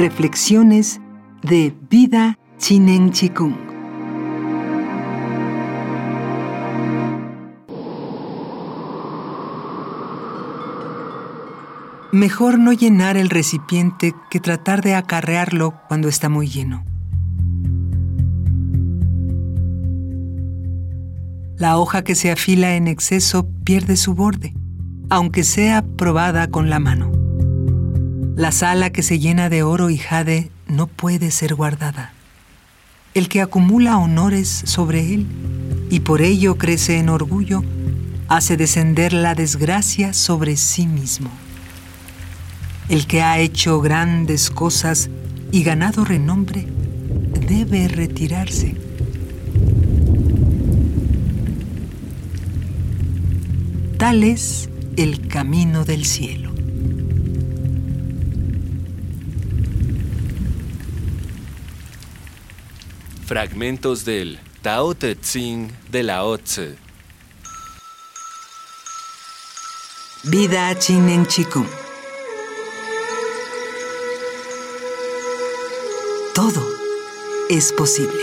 Reflexiones de Vida Chinen Chikung. Mejor no llenar el recipiente que tratar de acarrearlo cuando está muy lleno. La hoja que se afila en exceso pierde su borde, aunque sea probada con la mano. La sala que se llena de oro y jade no puede ser guardada. El que acumula honores sobre él y por ello crece en orgullo, hace descender la desgracia sobre sí mismo. El que ha hecho grandes cosas y ganado renombre debe retirarse. Tal es el camino del cielo. Fragmentos del Tao Te Ching de Lao Tzu. Vida Chinen Chikung. Todo es posible.